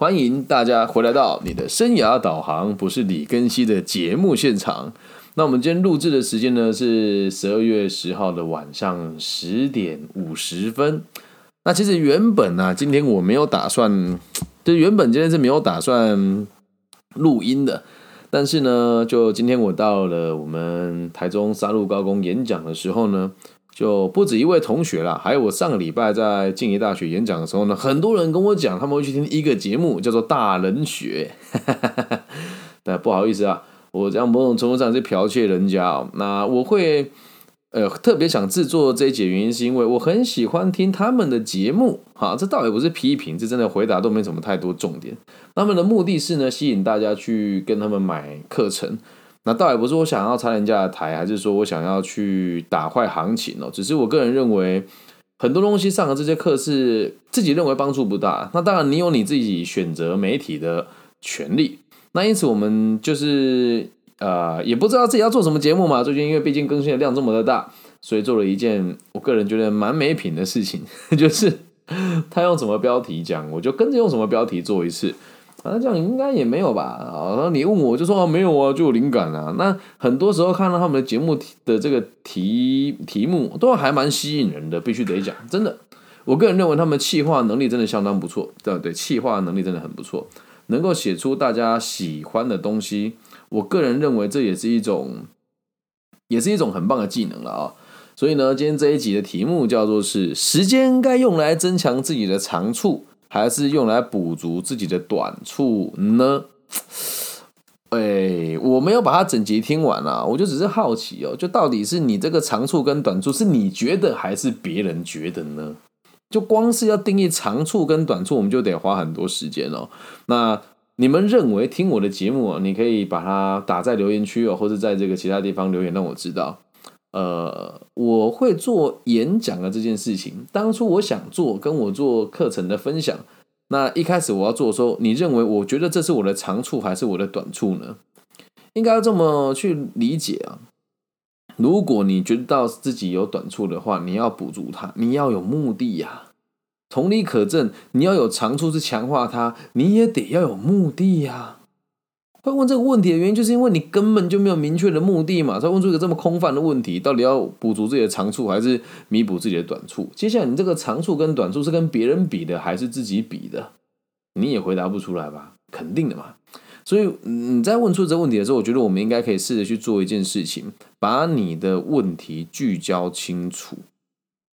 欢迎大家回来到你的生涯导航，不是李根熙的节目现场。那我们今天录制的时间呢是十二月十号的晚上十点五十分。那其实原本呢，今天我没有打算，就原本今天是没有打算录音的。但是呢，就今天我到了我们台中沙鹿高工演讲的时候呢。就不止一位同学啦，还有我上个礼拜在静宜大学演讲的时候呢，很多人跟我讲，他们会去听一个节目，叫做《大人学》。但不好意思啊，我这样某种程度上是剽窃人家哦。那我会呃特别想制作这一节，原因是因为我很喜欢听他们的节目。哈，这倒也不是批评，这真的回答都没什么太多重点。他们的目的是呢，吸引大家去跟他们买课程。那倒也不是我想要拆人家的台，还是说我想要去打坏行情哦。只是我个人认为，很多东西上的这些课是自己认为帮助不大。那当然，你有你自己选择媒体的权利。那因此，我们就是呃，也不知道自己要做什么节目嘛。最近因为毕竟更新的量这么的大，所以做了一件我个人觉得蛮没品的事情，就是他用什么标题讲，我就跟着用什么标题做一次。啊，这样应该也没有吧？啊，然后你问我就说没有啊，就有灵感啊。那很多时候看到他们的节目的这个题题目，都还蛮吸引人的，必须得讲。真的，我个人认为他们气化能力真的相当不错，对对？气化能力真的很不错，能够写出大家喜欢的东西。我个人认为这也是一种，也是一种很棒的技能了啊。所以呢，今天这一集的题目叫做是时间该用来增强自己的长处。还是用来补足自己的短处呢？哎，我没有把它整集听完啊，我就只是好奇哦，就到底是你这个长处跟短处是你觉得还是别人觉得呢？就光是要定义长处跟短处，我们就得花很多时间哦。那你们认为听我的节目啊，你可以把它打在留言区哦，或者在这个其他地方留言让我知道。呃，我会做演讲的这件事情。当初我想做，跟我做课程的分享。那一开始我要做的时候，你认为我觉得这是我的长处还是我的短处呢？应该要这么去理解啊。如果你觉得到自己有短处的话，你要补足它，你要有目的呀。同理可证，你要有长处是强化它，你也得要有目的呀。会问这个问题的原因，就是因为你根本就没有明确的目的嘛，才问出一个这么空泛的问题。到底要补足自己的长处，还是弥补自己的短处？接下来，你这个长处跟短处是跟别人比的，还是自己比的？你也回答不出来吧？肯定的嘛。所以你在问出这个问题的时候，我觉得我们应该可以试着去做一件事情，把你的问题聚焦清楚。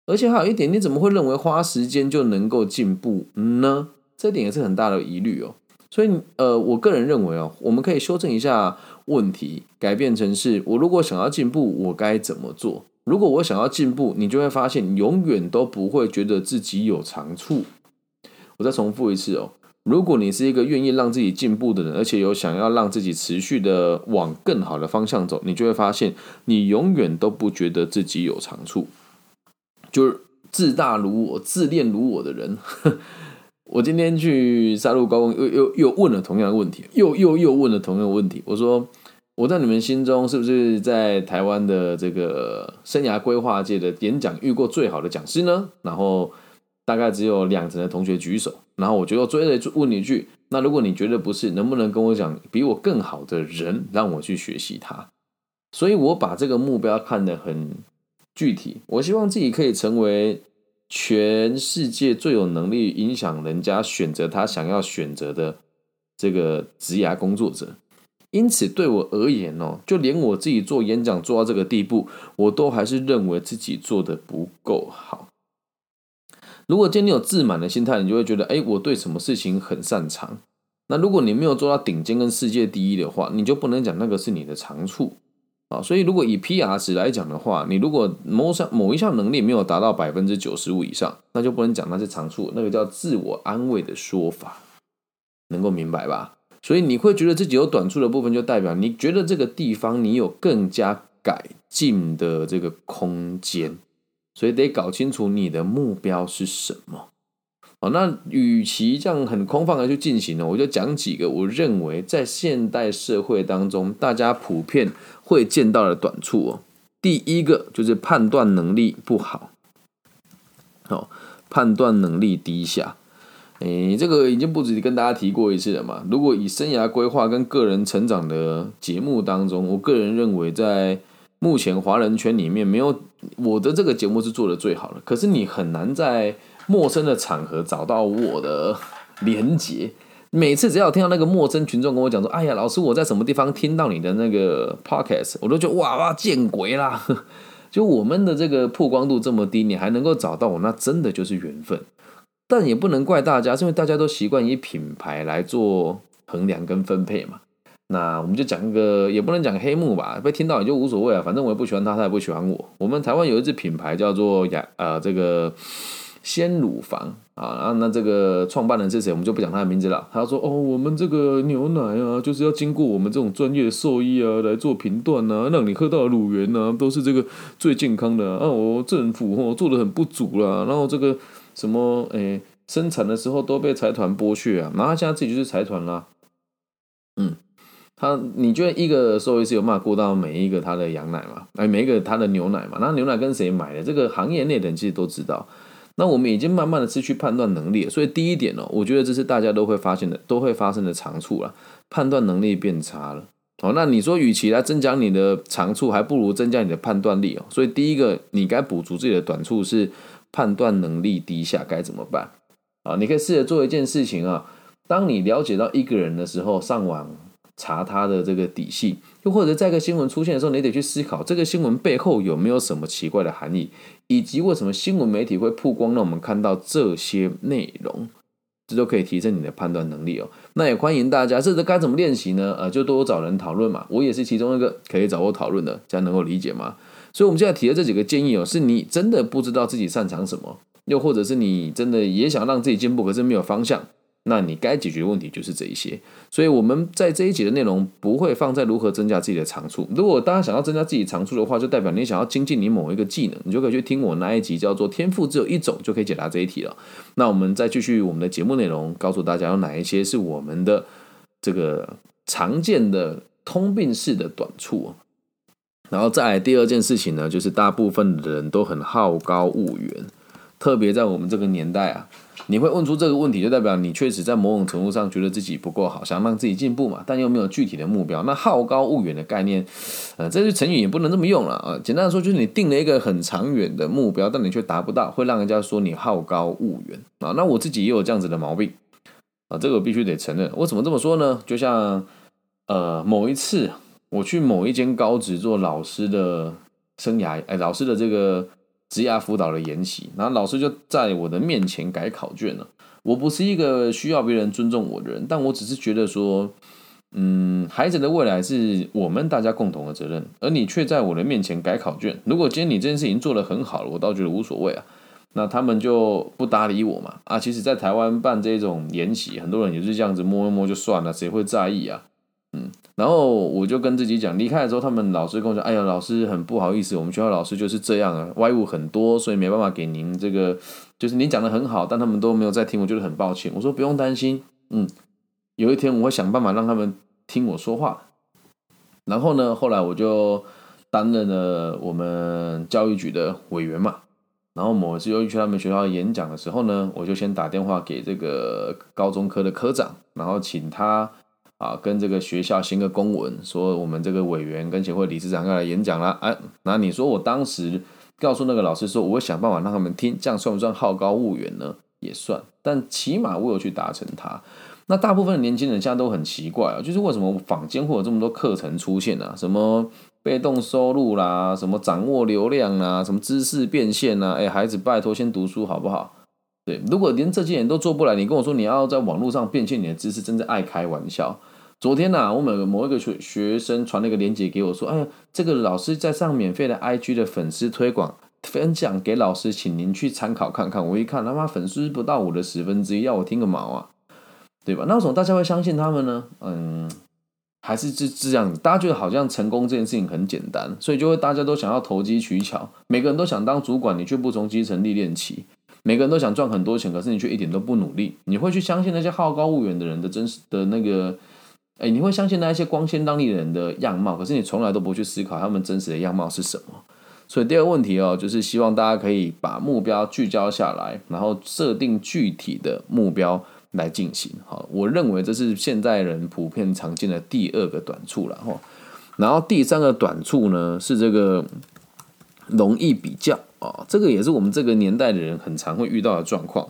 而且还有一点，你怎么会认为花时间就能够进步呢？这点也是很大的疑虑哦。所以，呃，我个人认为哦，我们可以修正一下问题，改变成是：我如果想要进步，我该怎么做？如果我想要进步，你就会发现，永远都不会觉得自己有长处。我再重复一次哦，如果你是一个愿意让自己进步的人，而且有想要让自己持续的往更好的方向走，你就会发现，你永远都不觉得自己有长处，就是自大如我、自恋如我的人。我今天去杀戮高工，又又又问了同样的问题，又又又问了同样的问题。我说，我在你们心中是不是在台湾的这个生涯规划界的演讲遇过最好的讲师呢？然后大概只有两成的同学举手。然后我就追着问你一句：那如果你觉得不是，能不能跟我讲比我更好的人，让我去学习他？所以我把这个目标看得很具体，我希望自己可以成为。全世界最有能力影响人家选择他想要选择的这个职涯工作者，因此对我而言哦，就连我自己做演讲做到这个地步，我都还是认为自己做的不够好。如果今天你有自满的心态，你就会觉得，哎，我对什么事情很擅长。那如果你没有做到顶尖跟世界第一的话，你就不能讲那个是你的长处。啊，所以如果以 PR 值来讲的话，你如果某项某一项能力没有达到百分之九十五以上，那就不能讲那是长处，那个叫自我安慰的说法，能够明白吧？所以你会觉得自己有短处的部分，就代表你觉得这个地方你有更加改进的这个空间，所以得搞清楚你的目标是什么。哦，那与其这样很空泛的去进行呢，我就讲几个我认为在现代社会当中大家普遍会见到的短处哦。第一个就是判断能力不好，哦，判断能力低下。诶，这个已经不止跟大家提过一次了嘛。如果以生涯规划跟个人成长的节目当中，我个人认为在目前华人圈里面，没有我的这个节目是做的最好的。可是你很难在陌生的场合找到我的连接。每次只要听到那个陌生群众跟我讲说：“哎呀，老师，我在什么地方听到你的那个 podcast？” 我都觉得哇哇见鬼啦！就我们的这个曝光度这么低，你还能够找到我，那真的就是缘分。但也不能怪大家，是因为大家都习惯以品牌来做衡量跟分配嘛。那我们就讲一个，也不能讲黑幕吧，被听到也就无所谓啊，反正我也不喜欢他，他也不喜欢我。我们台湾有一支品牌叫做雅呃这个。鲜乳房啊，然后那这个创办人是谁，我们就不讲他的名字了。他说：“哦，我们这个牛奶啊，就是要经过我们这种专业的兽医啊来做评断啊，让你喝到的乳源呢都是这个最健康的啊。我政府哦做的很不足啦，然后这个什么诶生产的时候都被财团剥削啊，然后他现在自己就是财团啦。嗯，他你觉得一个兽医是有办法过到每一个他的羊奶嘛？哎，每一个他的牛奶嘛？那牛奶跟谁买的？这个行业内的人其实都知道。”那我们已经慢慢的失去判断能力，所以第一点呢，我觉得这是大家都会发现的，都会发生的长处了，判断能力变差了。哦，那你说，与其来增加你的长处，还不如增加你的判断力哦。所以第一个，你该补足自己的短处是判断能力低下，该怎么办？啊，你可以试着做一件事情啊，当你了解到一个人的时候，上网。查他的这个底细，又或者在一个新闻出现的时候，你得去思考这个新闻背后有没有什么奇怪的含义，以及为什么新闻媒体会曝光让我们看到这些内容，这都可以提升你的判断能力哦。那也欢迎大家，这个该怎么练习呢？呃，就多找人讨论嘛。我也是其中一个可以找我讨论的，这样能够理解吗？所以我们现在提的这几个建议哦，是你真的不知道自己擅长什么，又或者是你真的也想让自己进步，可是没有方向。那你该解决的问题就是这一些，所以我们在这一集的内容不会放在如何增加自己的长处。如果大家想要增加自己长处的话，就代表你想要精进你某一个技能，你就可以去听我那一集叫做“天赋只有一种”，就可以解答这一题了。那我们再继续我们的节目内容，告诉大家有哪一些是我们的这个常见的通病式的短处。然后再来第二件事情呢，就是大部分的人都很好高骛远，特别在我们这个年代啊。你会问出这个问题，就代表你确实在某种程度上觉得自己不够好，想让自己进步嘛，但又没有具体的目标。那好高骛远的概念，呃，这句成语也不能这么用了啊。简单的说，就是你定了一个很长远的目标，但你却达不到，会让人家说你好高骛远啊。那我自己也有这样子的毛病啊，这个我必须得承认。我怎么这么说呢？就像呃，某一次我去某一间高职做老师的生涯，哎，老师的这个。职涯辅导的研习，然后老师就在我的面前改考卷了。我不是一个需要别人尊重我的人，但我只是觉得说，嗯，孩子的未来是我们大家共同的责任，而你却在我的面前改考卷。如果今天你这件事情做得很好了，我倒觉得无所谓啊。那他们就不搭理我嘛？啊，其实，在台湾办这种研习，很多人也是这样子摸一摸就算了，谁会在意啊？然后我就跟自己讲，离开的时候，他们老师跟我讲：“哎呀，老师很不好意思，我们学校老师就是这样啊，歪误很多，所以没办法给您这个，就是您讲的很好，但他们都没有在听，我觉得很抱歉。”我说：“不用担心，嗯，有一天我会想办法让他们听我说话。”然后呢，后来我就担任了我们教育局的委员嘛。然后某一次又去他们学校演讲的时候呢，我就先打电话给这个高中科的科长，然后请他。啊，跟这个学校行个公文，说我们这个委员跟协会理事长要来演讲了。哎，那你说我当时告诉那个老师说，我会想办法让他们听，这样算不算好高骛远呢？也算，但起码我有去达成它。那大部分的年轻人现在都很奇怪啊，就是为什么坊间会有这么多课程出现呢？什么被动收入啦，什么掌握流量啦，什么知识变现啦？哎，孩子拜托先读书好不好？对，如果连这些人都做不来，你跟我说你要在网络上变现你的知识，真的爱开玩笑。昨天呐，我们某一个学学生传了一个链接给我，说：“哎呀，这个老师在上免费的 IG 的粉丝推广分享给老师，请您去参考看看。”我一看，他妈粉丝不到我的十分之一，要我听个毛啊，对吧？那为什么大家会相信他们呢？嗯，还是这这样子，大家觉得好像成功这件事情很简单，所以就会大家都想要投机取巧，每个人都想当主管，你却不从基层历练起；每个人都想赚很多钱，可是你却一点都不努力，你会去相信那些好高骛远的人的真实的那个。哎，你会相信那一些光鲜亮丽的人的样貌，可是你从来都不去思考他们真实的样貌是什么。所以第二个问题哦，就是希望大家可以把目标聚焦下来，然后设定具体的目标来进行。好，我认为这是现代人普遍常见的第二个短处了哈。然后第三个短处呢，是这个容易比较啊，这个也是我们这个年代的人很常会遇到的状况。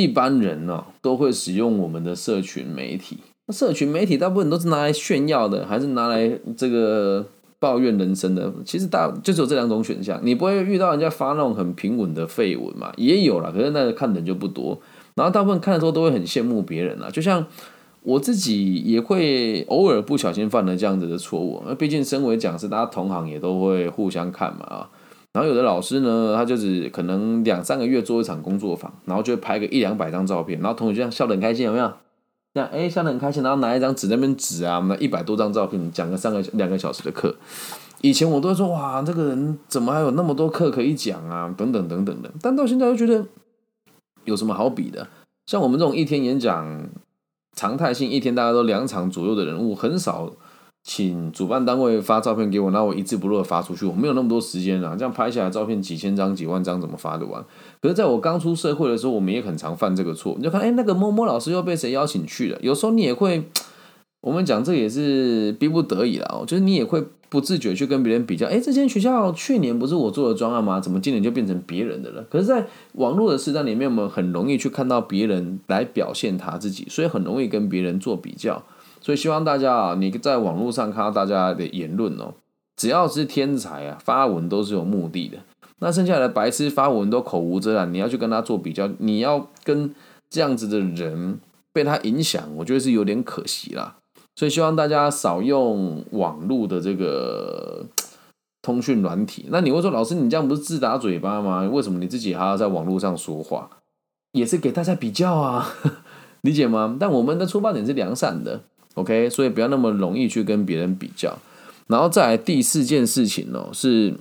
一般人呢都会使用我们的社群媒体，那社群媒体大部分都是拿来炫耀的，还是拿来这个？抱怨人生的，其实大就只有这两种选项。你不会遇到人家发那种很平稳的废文嘛？也有了，可是那个看的人就不多。然后大部分看的时候都会很羡慕别人啊。就像我自己也会偶尔不小心犯了这样子的错误。那毕竟身为讲师，大家同行也都会互相看嘛啊。然后有的老师呢，他就是可能两三个月做一场工作坊，然后就会拍个一两百张照片，然后同学这样笑得很开心，有没有？这样哎，笑得很开心，然后拿一张纸那边纸啊，那一百多张照片，讲个三个两个小时的课。以前我都会说哇，这个人怎么还有那么多课可以讲啊？等等等等的。但到现在又觉得有什么好比的？像我们这种一天演讲常态性一天大概都两场左右的人物，很少。请主办单位发照片给我，那我一字不漏的发出去。我没有那么多时间啊，这样拍下来照片几千张、几万张，怎么发得完？可是在我刚出社会的时候，我们也很常犯这个错。你就看，哎，那个摸摸老师又被谁邀请去了？有时候你也会，我们讲这也是逼不得已了哦，就是你也会不自觉去跟别人比较。哎，这间学校去年不是我做的专案吗？怎么今年就变成别人的了？可是，在网络的时代里面，我们很容易去看到别人来表现他自己，所以很容易跟别人做比较。所以希望大家啊，你在网络上看到大家的言论哦，只要是天才啊，发文都是有目的的。那剩下的白痴发文都口无遮拦，你要去跟他做比较，你要跟这样子的人被他影响，我觉得是有点可惜啦。所以希望大家少用网络的这个通讯软体。那你会说，老师你这样不是自打嘴巴吗？为什么你自己还要在网络上说话？也是给大家比较啊，理解吗？但我们的出发点是良善的。OK，所以不要那么容易去跟别人比较，然后再来第四件事情哦，是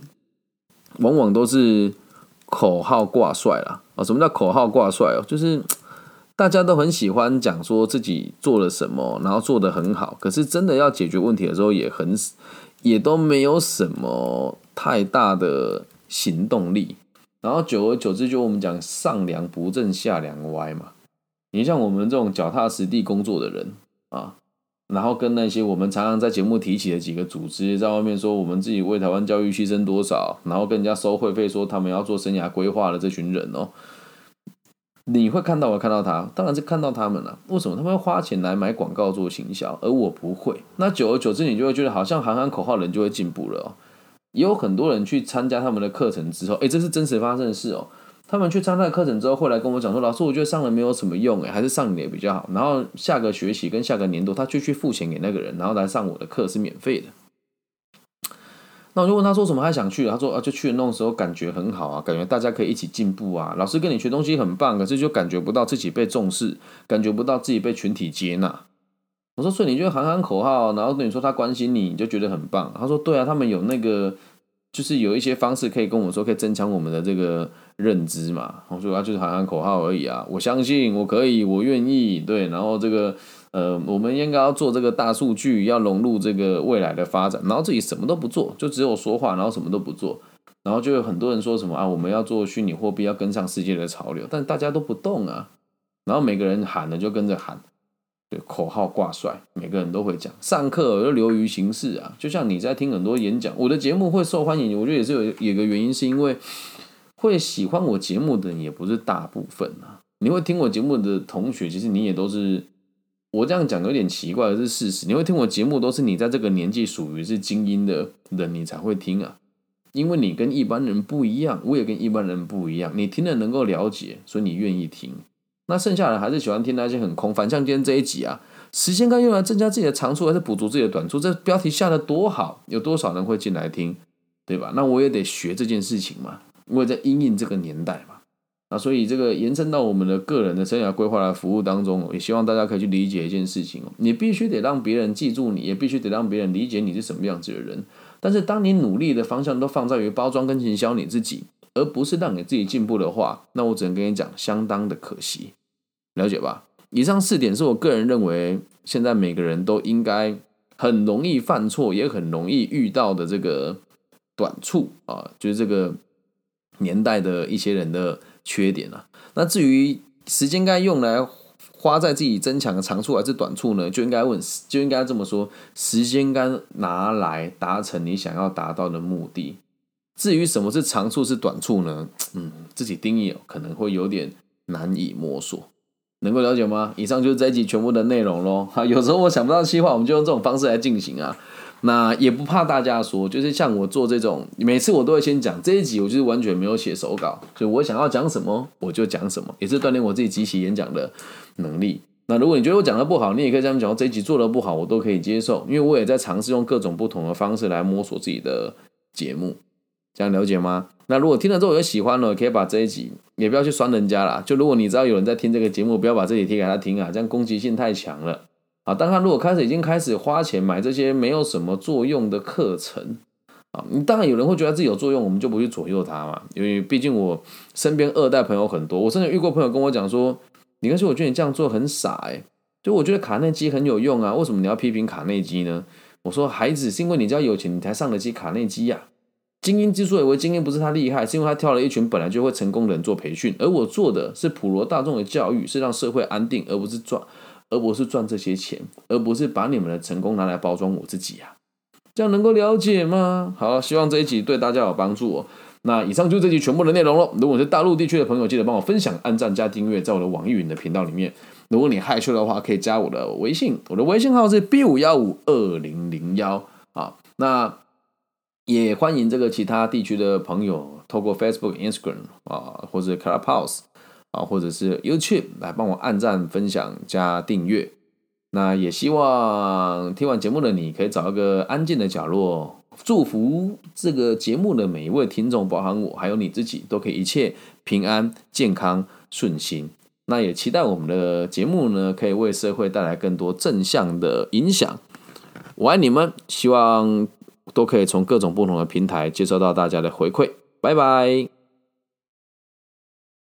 往往都是口号挂帅啦。啊！什么叫口号挂帅哦？就是大家都很喜欢讲说自己做了什么，然后做的很好，可是真的要解决问题的时候，也很也都没有什么太大的行动力，然后久而久之，就我们讲上梁不正下梁歪嘛。你像我们这种脚踏实地工作的人啊。然后跟那些我们常常在节目提起的几个组织，在外面说我们自己为台湾教育牺牲多少，然后跟人家收会费，说他们要做生涯规划的这群人哦，你会看到我看到他，当然是看到他们了。为什么他们会花钱来买广告做行销，而我不会？那久而久之，你就会觉得好像喊喊口号，人就会进步了哦。也有很多人去参加他们的课程之后，哎，这是真实发生的事哦。他们去参加课程之后，会来跟我讲说：“老师，我觉得上了没有什么用，诶，还是上你的比较好。”然后下个学期跟下个年度，他就去付钱给那个人，然后来上我的课是免费的。那我就问他说：“什么还想去？”他说：“啊，就去那种时候感觉很好啊，感觉大家可以一起进步啊。老师跟你学东西很棒，可是就感觉不到自己被重视，感觉不到自己被群体接纳。”我说：“所以你就喊喊口号，然后跟你说他关心你，你就觉得很棒。”他说：“对啊，他们有那个。”就是有一些方式可以跟我说，可以增强我们的这个认知嘛。我说啊，就是喊喊口号而已啊。我相信，我可以，我愿意，对。然后这个呃，我们应该要做这个大数据，要融入这个未来的发展。然后自己什么都不做，就只有说话，然后什么都不做。然后就有很多人说什么啊，我们要做虚拟货币，要跟上世界的潮流，但大家都不动啊。然后每个人喊了就跟着喊。对，口号挂帅，每个人都会讲。上课又流于形式啊，就像你在听很多演讲，我的节目会受欢迎，我觉得也是有有个原因，是因为会喜欢我节目的人也不是大部分啊。你会听我节目的同学，其实你也都是，我这样讲有点奇怪，是事实。你会听我节目，都是你在这个年纪属于是精英的人，你才会听啊。因为你跟一般人不一样，我也跟一般人不一样，你听了能够了解，所以你愿意听。那剩下的还是喜欢听那些很空泛，像今天这一集啊，时间该用来增加自己的长处，还是补足自己的短处？这标题下的多好，有多少人会进来听，对吧？那我也得学这件事情嘛，我也在应应这个年代嘛。那所以这个延伸到我们的个人的生涯规划的服务当中，也希望大家可以去理解一件事情哦，你必须得让别人记住你，也必须得让别人理解你是什么样子的人。但是当你努力的方向都放在于包装跟营销你自己。而不是让你自己进步的话，那我只能跟你讲，相当的可惜，了解吧？以上四点是我个人认为，现在每个人都应该很容易犯错，也很容易遇到的这个短处啊，就是这个年代的一些人的缺点啊。那至于时间该用来花在自己增强的长处还是短处呢？就应该问，就应该这么说：时间该拿来达成你想要达到的目的。至于什么是长处是短处呢？嗯，自己定义可能会有点难以摸索。能够了解吗？以上就是这一集全部的内容喽。哈，有时候我想不到计划，我们就用这种方式来进行啊。那也不怕大家说，就是像我做这种，每次我都会先讲这一集，我就是完全没有写手稿，就我想要讲什么我就讲什么，也是锻炼我自己即席演讲的能力。那如果你觉得我讲的不好，你也可以这样讲，这一集做的不好，我都可以接受，因为我也在尝试用各种不同的方式来摸索自己的节目，这样了解吗？那如果听了之后有喜欢了，可以把这一集也不要去酸人家啦。就如果你知道有人在听这个节目，不要把这里贴给他听啊，这样攻击性太强了啊。当他如果开始已经开始花钱买这些没有什么作用的课程啊，你当然有人会觉得自己有作用，我们就不去左右他嘛。因为毕竟我身边二代朋友很多，我甚至遇过朋友跟我讲说：“你跟说我觉得你这样做很傻哎，就我觉得卡内基很有用啊，为什么你要批评卡内基呢？”我说：“孩子，是因为你家有钱，你才上得起卡内基呀。”精英之所以为精英，不是他厉害，是因为他挑了一群本来就会成功的人做培训，而我做的是普罗大众的教育，是让社会安定，而不是赚，而不是赚这些钱，而不是把你们的成功拿来包装我自己呀。这样能够了解吗？好，希望这一集对大家有帮助哦。那以上就这集全部的内容了。如果是大陆地区的朋友，记得帮我分享、按赞加订阅，在我的网易云的频道里面。如果你害羞的话，可以加我的微信，我的微信号是 B 五幺五二零零幺啊。那。也欢迎这个其他地区的朋友透过 Facebook、Instagram 啊，或者 Clubhouse 啊，或者是 YouTube 来帮我按赞、分享、加订阅。那也希望听完节目的你可以找一个安静的角落，祝福这个节目的每一位听众，包含我还有你自己，都可以一切平安、健康、顺心。那也期待我们的节目呢，可以为社会带来更多正向的影响。我爱你们，希望。都可以从各种不同的平台接收到大家的回馈，拜拜。